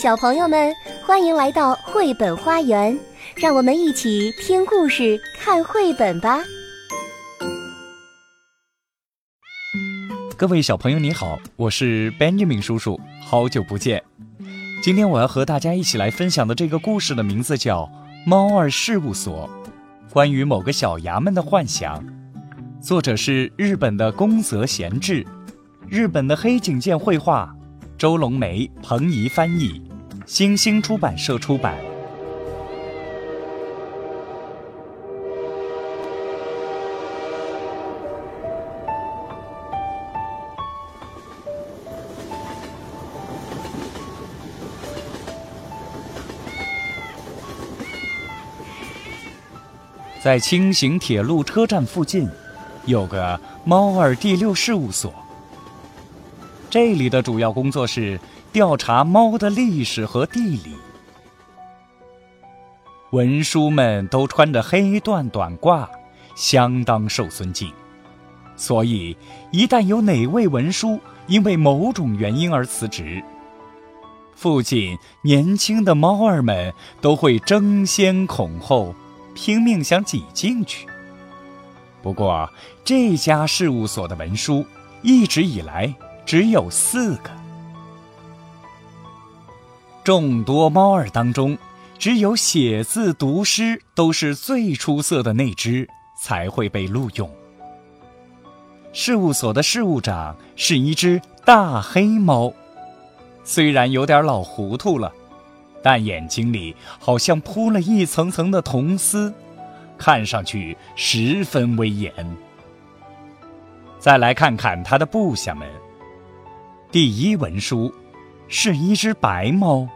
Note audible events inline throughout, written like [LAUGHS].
小朋友们，欢迎来到绘本花园，让我们一起听故事、看绘本吧。各位小朋友，你好，我是 Benjamin 叔叔，好久不见。今天我要和大家一起来分享的这个故事的名字叫《猫儿事务所》，关于某个小衙门的幻想。作者是日本的宫泽贤治，日本的黑井健绘画，周龙梅、彭怡翻译。星星出版社出版。在轻型铁路车站附近，有个猫儿第六事务所。这里的主要工作是。调查猫的历史和地理。文书们都穿着黑缎短褂，相当受尊敬。所以，一旦有哪位文书因为某种原因而辞职，附近年轻的猫儿们都会争先恐后，拼命想挤进去。不过，这家事务所的文书一直以来只有四个。众多猫儿当中，只有写字读诗都是最出色的那只才会被录用。事务所的事务长是一只大黑猫，虽然有点老糊涂了，但眼睛里好像铺了一层层的铜丝，看上去十分威严。再来看看他的部下们，第一文书是一只白猫。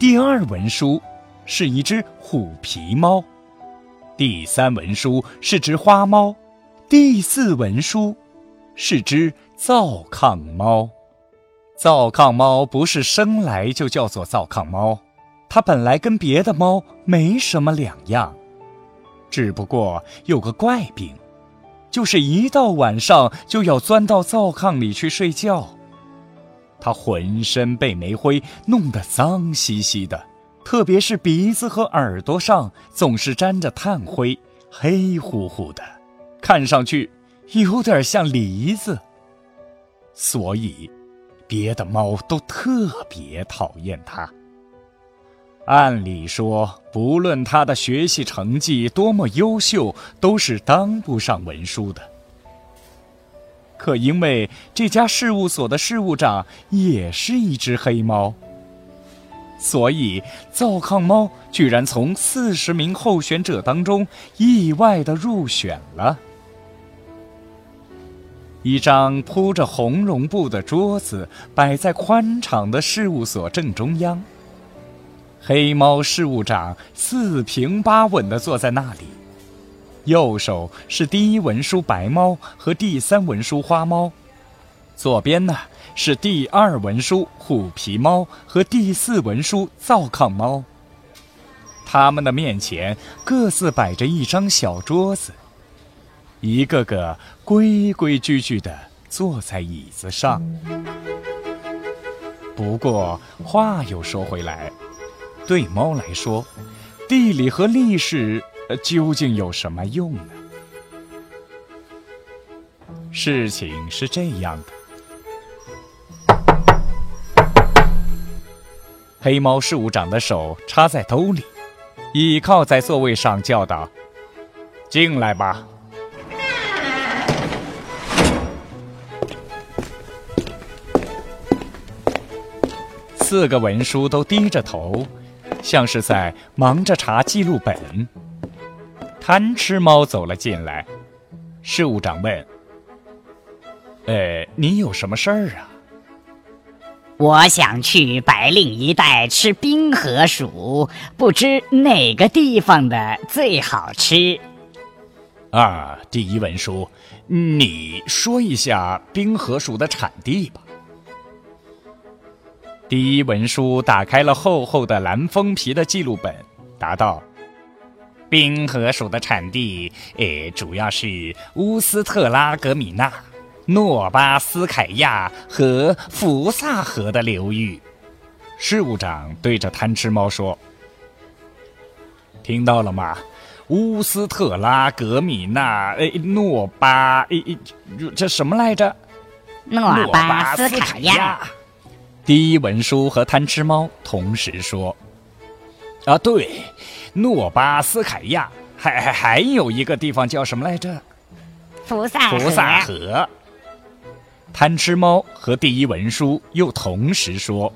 第二文书是一只虎皮猫，第三文书是只花猫，第四文书是只灶炕猫。灶炕猫不是生来就叫做灶炕猫，它本来跟别的猫没什么两样，只不过有个怪病，就是一到晚上就要钻到灶炕里去睡觉。它浑身被煤灰弄得脏兮兮的，特别是鼻子和耳朵上总是沾着炭灰，黑乎乎的，看上去有点像梨子。所以，别的猫都特别讨厌它。按理说，不论它的学习成绩多么优秀，都是当不上文书的。可因为这家事务所的事务长也是一只黑猫，所以灶炕猫居然从四十名候选者当中意外的入选了。一张铺着红绒布的桌子摆在宽敞的事务所正中央，黑猫事务长四平八稳的坐在那里。右手是第一文书白猫和第三文书花猫，左边呢是第二文书虎皮猫和第四文书灶炕猫。他们的面前各自摆着一张小桌子，一个个规规矩矩地坐在椅子上。不过话又说回来，对猫来说，地理和历史。究竟有什么用呢？事情是这样的：黑猫事务长的手插在兜里，倚靠在座位上，叫道：“进来吧。”四个文书都低着头，像是在忙着查记录本。贪吃猫走了进来，事务长问：“呃，你有什么事儿啊？”“我想去白令一带吃冰河鼠，不知哪个地方的最好吃。”“啊，第一文书，你说一下冰河鼠的产地吧。”第一文书打开了厚厚的蓝封皮的记录本，答道。冰河鼠的产地，诶，主要是乌斯特拉格米纳、诺巴斯凯亚和福萨河的流域。事务长对着贪吃猫说：“听到了吗？乌斯特拉格米纳诶诺巴诶这什么来着？诺巴斯凯亚。”第一文书和贪吃猫同时说：“啊，对，诺巴斯凯亚，还还还有一个地方叫什么来着？福萨福萨河。”贪吃猫和第一文书又同时说：“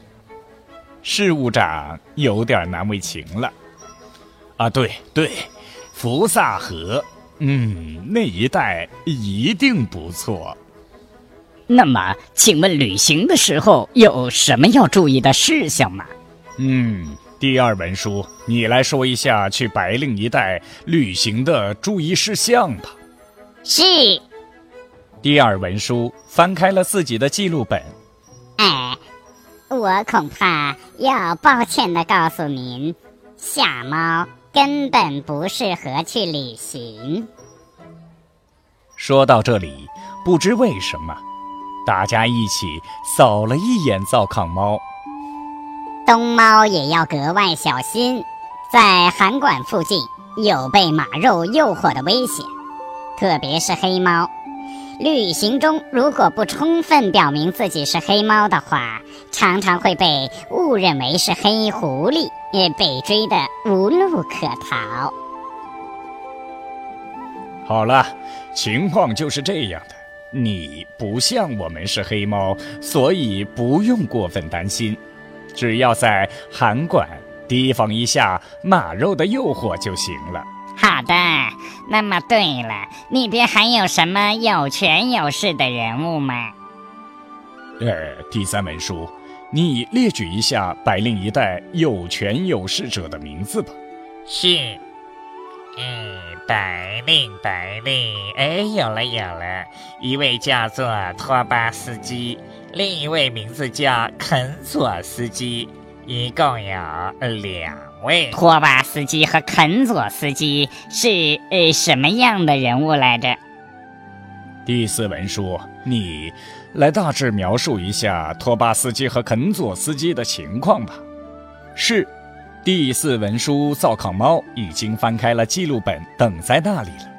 事务长有点难为情了。”啊，对对，福萨河，嗯，那一带一定不错。那么，请问旅行的时候有什么要注意的事项吗？嗯，第二文书，你来说一下去白令一带旅行的注意事项吧。是。第二文书翻开了自己的记录本。哎，我恐怕要抱歉的告诉您，夏猫根本不适合去旅行。说到这里，不知为什么。大家一起扫了一眼灶炕猫，东猫也要格外小心，在函馆附近有被马肉诱惑的危险，特别是黑猫。旅行中如果不充分表明自己是黑猫的话，常常会被误认为是黑狐狸，也被追得无路可逃。好了，情况就是这样的。你不像我们是黑猫，所以不用过分担心，只要在函馆提防一下马肉的诱惑就行了。好的，那么对了，那边还有什么有权有势的人物吗？呃，第三文书，你列举一下白令一带有权有势者的名字吧。是，嗯。白令，白令，哎，有了，有了，一位叫做托巴斯基，另一位名字叫肯佐斯基，一共有两位。托巴斯基和肯佐斯基是呃什么样的人物来着？第四文书，你来大致描述一下托巴斯基和肯佐斯基的情况吧。是。第四文书，灶炕猫已经翻开了记录本，等在那里了。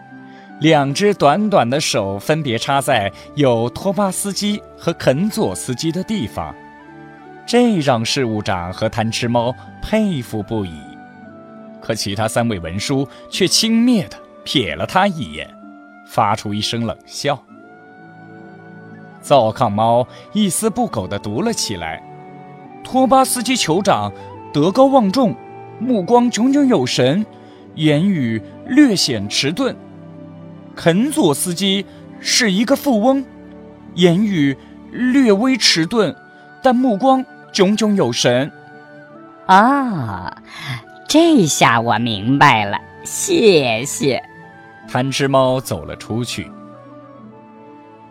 两只短短的手分别插在有托巴斯基和肯佐斯基的地方，这让事务长和贪吃猫佩服不已。可其他三位文书却轻蔑地瞥了他一眼，发出一声冷笑。灶炕猫一丝不苟地读了起来：“托巴斯基酋长。”德高望重，目光炯炯有神，言语略显迟钝。肯佐斯基是一个富翁，言语略微迟钝，但目光炯炯有神。啊，这下我明白了，谢谢。贪吃猫走了出去。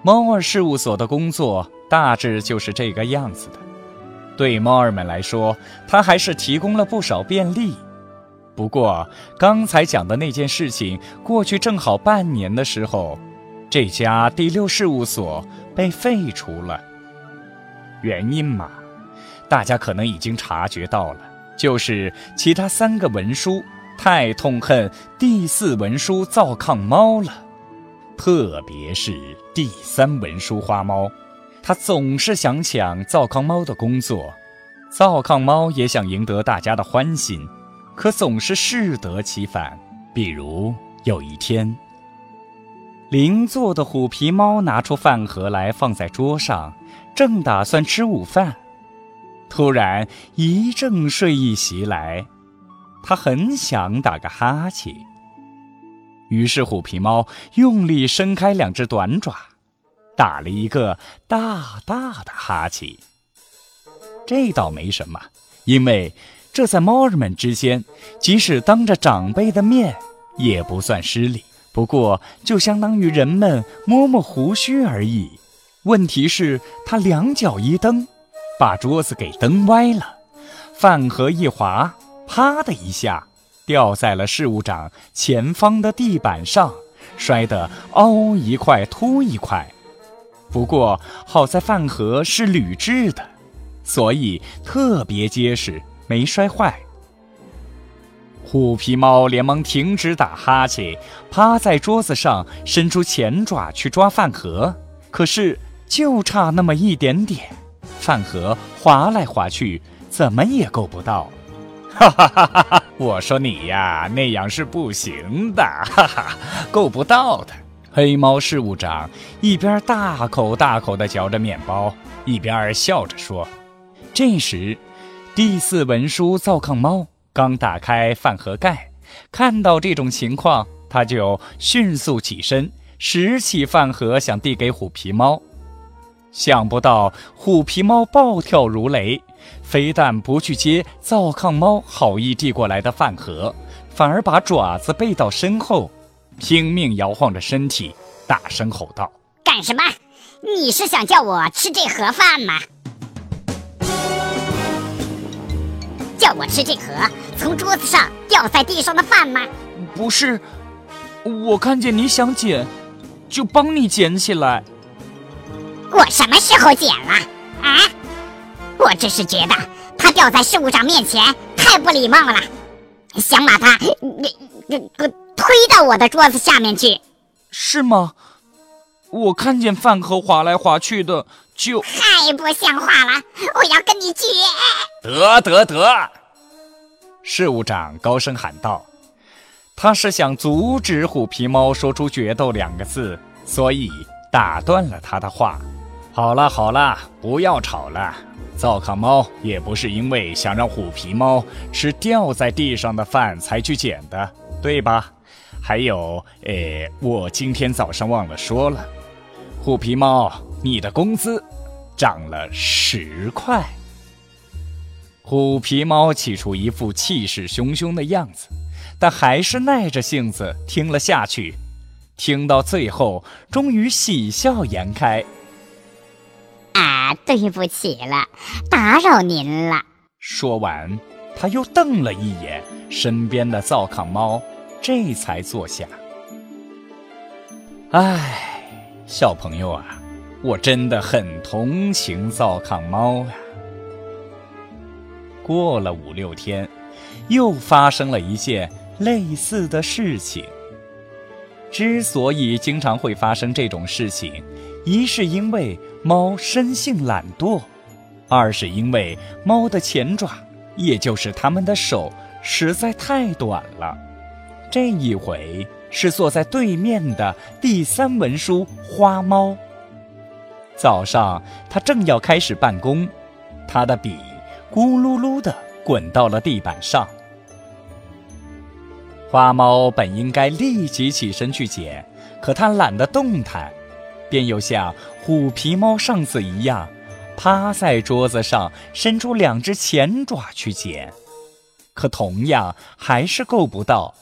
猫儿事务所的工作大致就是这个样子的。对猫儿们来说，它还是提供了不少便利。不过，刚才讲的那件事情过去正好半年的时候，这家第六事务所被废除了。原因嘛，大家可能已经察觉到了，就是其他三个文书太痛恨第四文书造抗猫了，特别是第三文书花猫。他总是想抢灶炕猫的工作，灶炕猫也想赢得大家的欢心，可总是适得其反。比如有一天，邻座的虎皮猫拿出饭盒来放在桌上，正打算吃午饭，突然一阵睡意袭来，他很想打个哈欠，于是虎皮猫用力伸开两只短爪。打了一个大大的哈欠，这倒没什么，因为这在猫儿们之间，即使当着长辈的面也不算失礼。不过，就相当于人们摸摸胡须而已。问题是，他两脚一蹬，把桌子给蹬歪了，饭盒一滑，啪的一下掉在了事务长前方的地板上，摔得凹一块凸一块。不过好在饭盒是铝制的，所以特别结实，没摔坏。虎皮猫连忙停止打哈欠，趴在桌子上，伸出前爪去抓饭盒，可是就差那么一点点，饭盒滑来滑去，怎么也够不到。哈哈哈哈哈！我说你呀，那样是不行的，哈哈，够不到的。黑猫事务长一边大口大口地嚼着面包，一边笑着说：“这时，第四文书灶炕猫刚打开饭盒盖，看到这种情况，他就迅速起身，拾起饭盒想递给虎皮猫。想不到虎皮猫暴跳如雷，非但不去接灶炕猫好意递过来的饭盒，反而把爪子背到身后。”拼命摇晃着身体，大声吼道：“干什么？你是想叫我吃这盒饭吗？叫我吃这盒从桌子上掉在地上的饭吗？不是，我看见你想捡，就帮你捡起来。我什么时候捡了？啊？我只是觉得它掉在事务长面前太不礼貌了，想把它给给给。推到我的桌子下面去，是吗？我看见饭盒滑来滑去的，就太不像话了！我要跟你决！得得得！事务长高声喊道：“他是想阻止虎皮猫说出‘决斗’两个字，所以打断了他的话。好了好了，不要吵了。造卡猫也不是因为想让虎皮猫吃掉在地上的饭才去捡的，对吧？”还有，呃，我今天早上忘了说了，虎皮猫，你的工资涨了十块。虎皮猫起初一副气势汹汹的样子，但还是耐着性子听了下去，听到最后，终于喜笑颜开。啊，对不起了，打扰您了。说完，他又瞪了一眼身边的灶炕猫。这才坐下。唉，小朋友啊，我真的很同情灶炕猫呀。过了五六天，又发生了一件类似的事情。之所以经常会发生这种事情，一是因为猫生性懒惰，二是因为猫的前爪，也就是它们的手，实在太短了。这一回是坐在对面的第三文书花猫。早上，他正要开始办公，他的笔咕噜噜地滚到了地板上。花猫本应该立即起身去捡，可他懒得动弹，便又像虎皮猫上次一样，趴在桌子上，伸出两只前爪去捡，可同样还是够不到。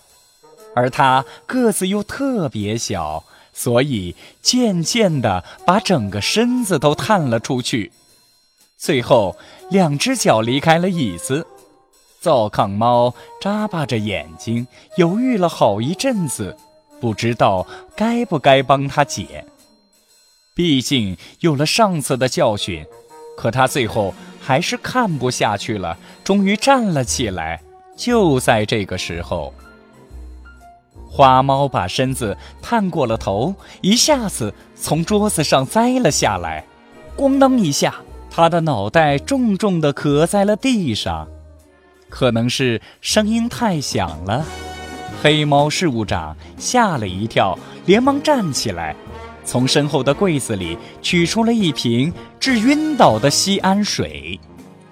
而他个子又特别小，所以渐渐地把整个身子都探了出去。最后，两只脚离开了椅子。灶炕猫眨巴着眼睛，犹豫了好一阵子，不知道该不该帮他解。毕竟有了上次的教训，可他最后还是看不下去了，终于站了起来。就在这个时候。花猫把身子探过了头，一下子从桌子上栽了下来，咣当一下，它的脑袋重重地磕在了地上。可能是声音太响了，黑猫事务长吓了一跳，连忙站起来，从身后的柜子里取出了一瓶治晕倒的西安水。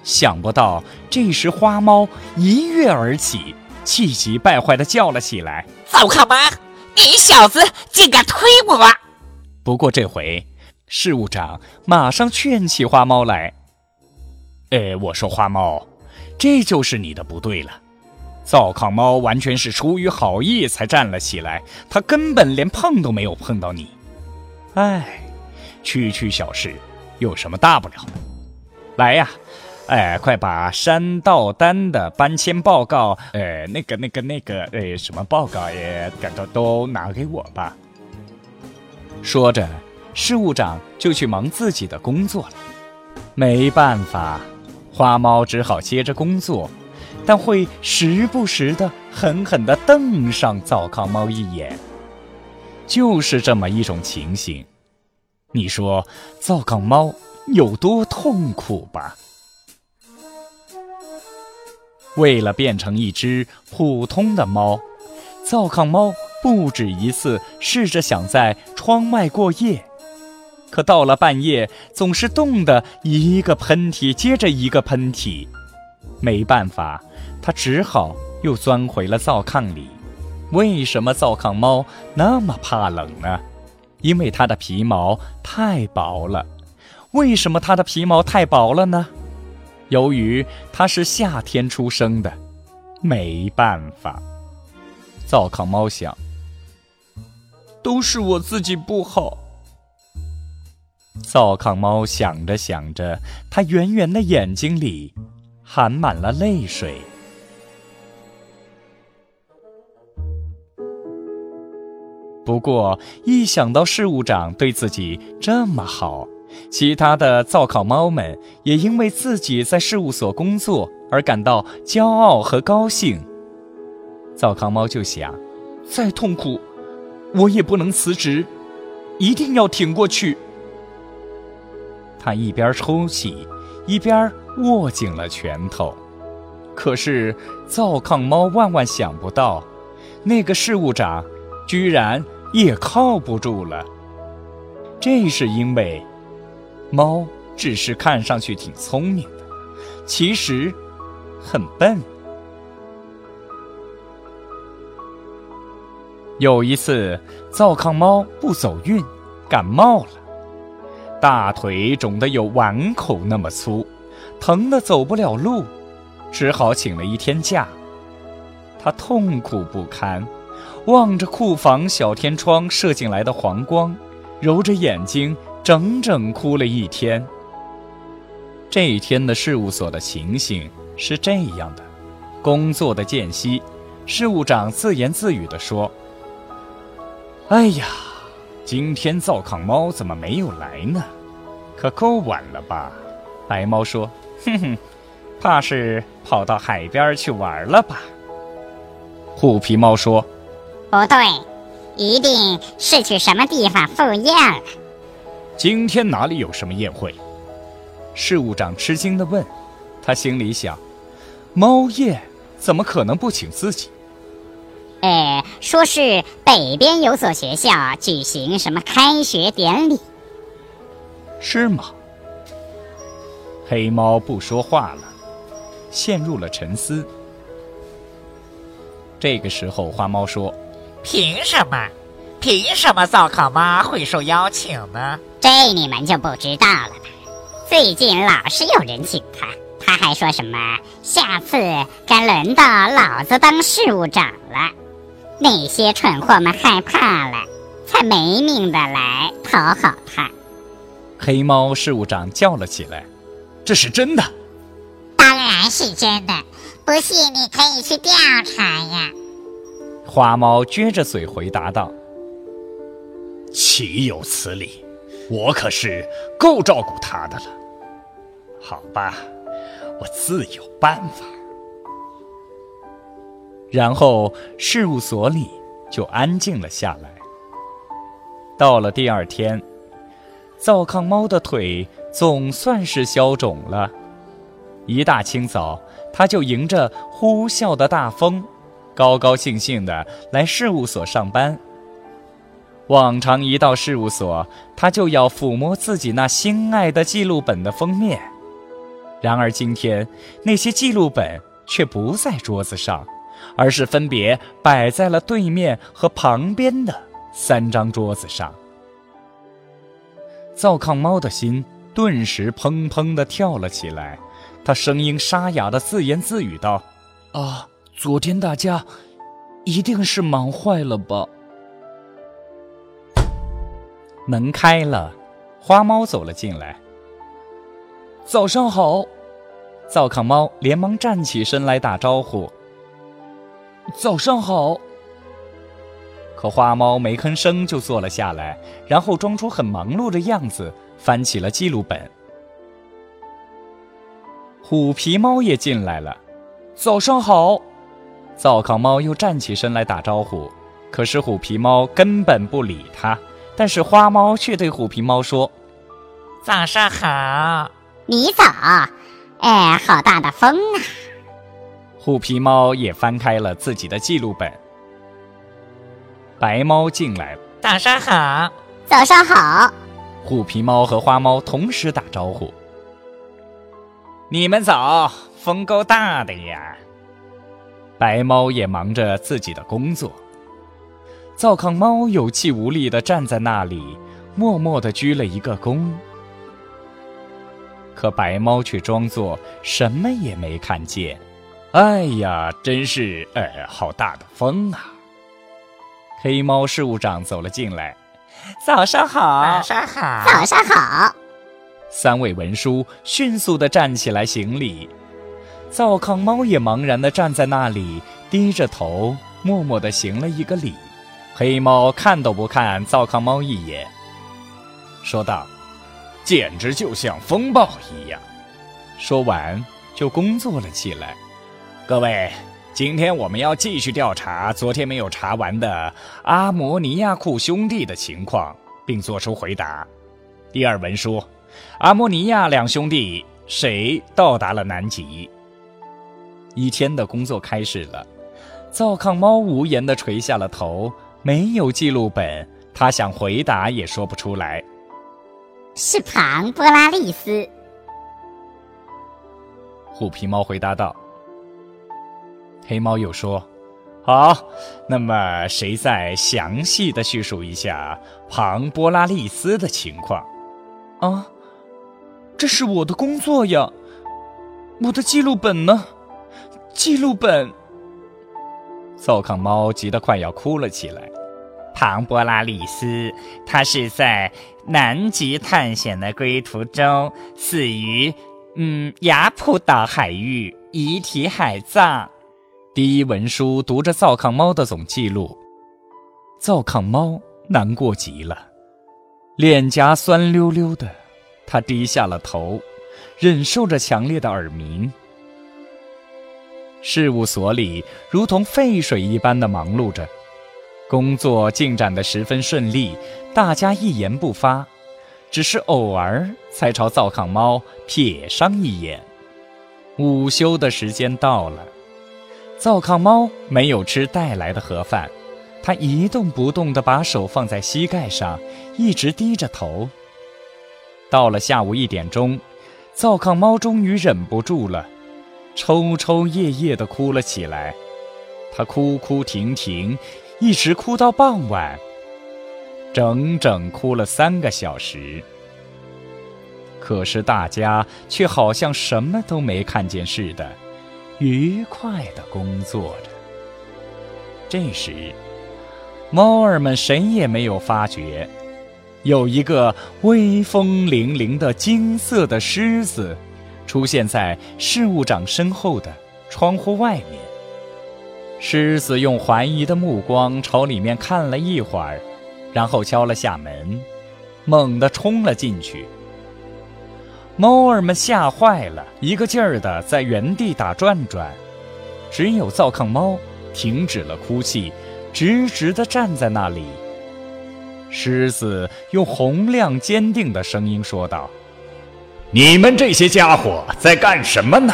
想不到这时花猫一跃而起。气急败坏地叫了起来：“糟炕猫，你小子竟敢推我！”不过这回，事务长马上劝起花猫来：“哎，我说花猫，这就是你的不对了。灶炕猫完全是出于好意才站了起来，他根本连碰都没有碰到你。哎，区区小事，有什么大不了的？来呀！”哎，快把山道单的搬迁报告，呃，那个、那个、那个，呃，什么报告也都都拿给我吧。说着，事务长就去忙自己的工作了。没办法，花猫只好接着工作，但会时不时的狠狠地瞪上灶炕猫一眼。就是这么一种情形，你说灶炕猫有多痛苦吧？为了变成一只普通的猫，灶炕猫不止一次试着想在窗外过夜。可到了半夜，总是冻得一个喷嚏接着一个喷嚏，没办法，它只好又钻回了灶炕里。为什么灶炕猫那么怕冷呢？因为它的皮毛太薄了。为什么它的皮毛太薄了呢？由于它是夏天出生的，没办法。灶炕猫想，都是我自己不好。灶炕猫想着想着，它圆圆的眼睛里含满了泪水。不过，一想到事务长对自己这么好，其他的灶炕猫们也因为自己在事务所工作而感到骄傲和高兴。灶炕猫就想：再痛苦，我也不能辞职，一定要挺过去。他一边抽泣，一边握紧了拳头。可是灶炕猫万万想不到，那个事务长居然也靠不住了。这是因为，猫只是看上去挺聪明的，其实很笨。有一次，灶炕猫不走运，感冒了。大腿肿得有碗口那么粗，疼得走不了路，只好请了一天假。他痛苦不堪，望着库房小天窗射进来的黄光，揉着眼睛，整整哭了一天。这一天的事务所的情形是这样的：工作的间隙，事务长自言自语地说：“哎呀。”今天灶炕猫怎么没有来呢？可够晚了吧？白猫说：“ [LAUGHS] 哼哼，怕是跑到海边去玩了吧？”虎皮猫说：“不对，一定是去什么地方赴宴了。”今天哪里有什么宴会？事务长吃惊地问。他心里想：猫宴怎么可能不请自己？哎，说是北边有所学校举行什么开学典礼，是吗？黑猫不说话了，陷入了沉思。这个时候，花猫说：“凭什么？凭什么灶烤妈会受邀请呢？这你们就不知道了吧？最近老是有人请他，他还说什么下次该轮到老子当事务长了。”那些蠢货们害怕了，才没命的来讨好他。黑猫事务长叫了起来：“这是真的？”“当然是真的，不信你可以去调查呀。”花猫撅着嘴回答道：“岂有此理！我可是够照顾他的了。好吧，我自有办法。”然后事务所里就安静了下来。到了第二天，灶炕猫的腿总算是消肿了。一大清早，他就迎着呼啸的大风，高高兴兴的来事务所上班。往常一到事务所，他就要抚摸自己那心爱的记录本的封面。然而今天，那些记录本却不在桌子上。而是分别摆在了对面和旁边的三张桌子上。灶炕猫的心顿时砰砰地跳了起来，它声音沙哑地自言自语道：“啊，昨天大家一定是忙坏了吧？”门开了，花猫走了进来。早上好，灶炕猫连忙站起身来打招呼。早上好。可花猫没吭声就坐了下来，然后装出很忙碌的样子，翻起了记录本。虎皮猫也进来了。早上好，灶炕猫又站起身来打招呼，可是虎皮猫根本不理他。但是花猫却对虎皮猫说：“早上好。”你早，哎，好大的风啊！虎皮猫也翻开了自己的记录本。白猫进来了，早上好，早上好。虎皮猫和花猫同时打招呼：“你们早，风够大的呀。”白猫也忙着自己的工作。灶炕猫有气无力地站在那里，默默地鞠了一个躬。可白猫却装作什么也没看见。哎呀，真是，呃，好大的风啊！黑猫事务长走了进来，早上好，早上好，早上好。三位文书迅速地站起来行礼，灶炕猫也茫然地站在那里，低着头，默默地行了一个礼。黑猫看都不看灶炕猫一眼，说道：“简直就像风暴一样。”说完就工作了起来。各位，今天我们要继续调查昨天没有查完的阿摩尼亚库兄弟的情况，并作出回答。第二文书：阿摩尼亚两兄弟谁到达了南极？一天的工作开始了。灶炕猫无言地垂下了头，没有记录本，他想回答也说不出来。是庞波拉利斯。虎皮猫回答道。黑猫又说：“好，那么谁再详细的叙述一下庞波拉利斯的情况？”啊，这是我的工作呀，我的记录本呢？记录本。灶炕猫急得快要哭了起来。庞波拉利斯，他是在南极探险的归途中死于，嗯，雅普岛海域，遗体海葬。第一文书读着灶炕猫的总记录，灶炕猫难过极了，脸颊酸溜溜的，他低下了头，忍受着强烈的耳鸣。事务所里如同沸水一般的忙碌着，工作进展得十分顺利，大家一言不发，只是偶尔才朝灶炕猫瞥上一眼。午休的时间到了。灶炕猫没有吃带来的盒饭，它一动不动地把手放在膝盖上，一直低着头。到了下午一点钟，灶炕猫终于忍不住了，抽抽噎噎地哭了起来。他哭哭停停，一直哭到傍晚，整整哭了三个小时。可是大家却好像什么都没看见似的。愉快地工作着。这时，猫儿们谁也没有发觉，有一个威风凛凛的金色的狮子出现在事务长身后的窗户外面。狮子用怀疑的目光朝里面看了一会儿，然后敲了下门，猛地冲了进去。猫儿们吓坏了，一个劲儿的在原地打转转，只有灶炕猫停止了哭泣，直直的站在那里。狮子用洪亮坚定的声音说道：“你们这些家伙在干什么呢？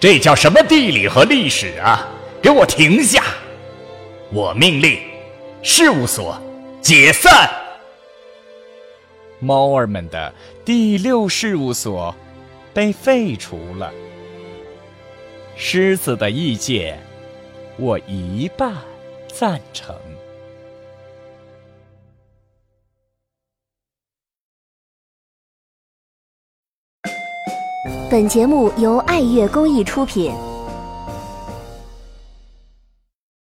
这叫什么地理和历史啊？给我停下！我命令，事务所解散。”猫儿们的第六事务所被废除了。狮子的意见，我一半赞成。本节目由爱乐公益出品。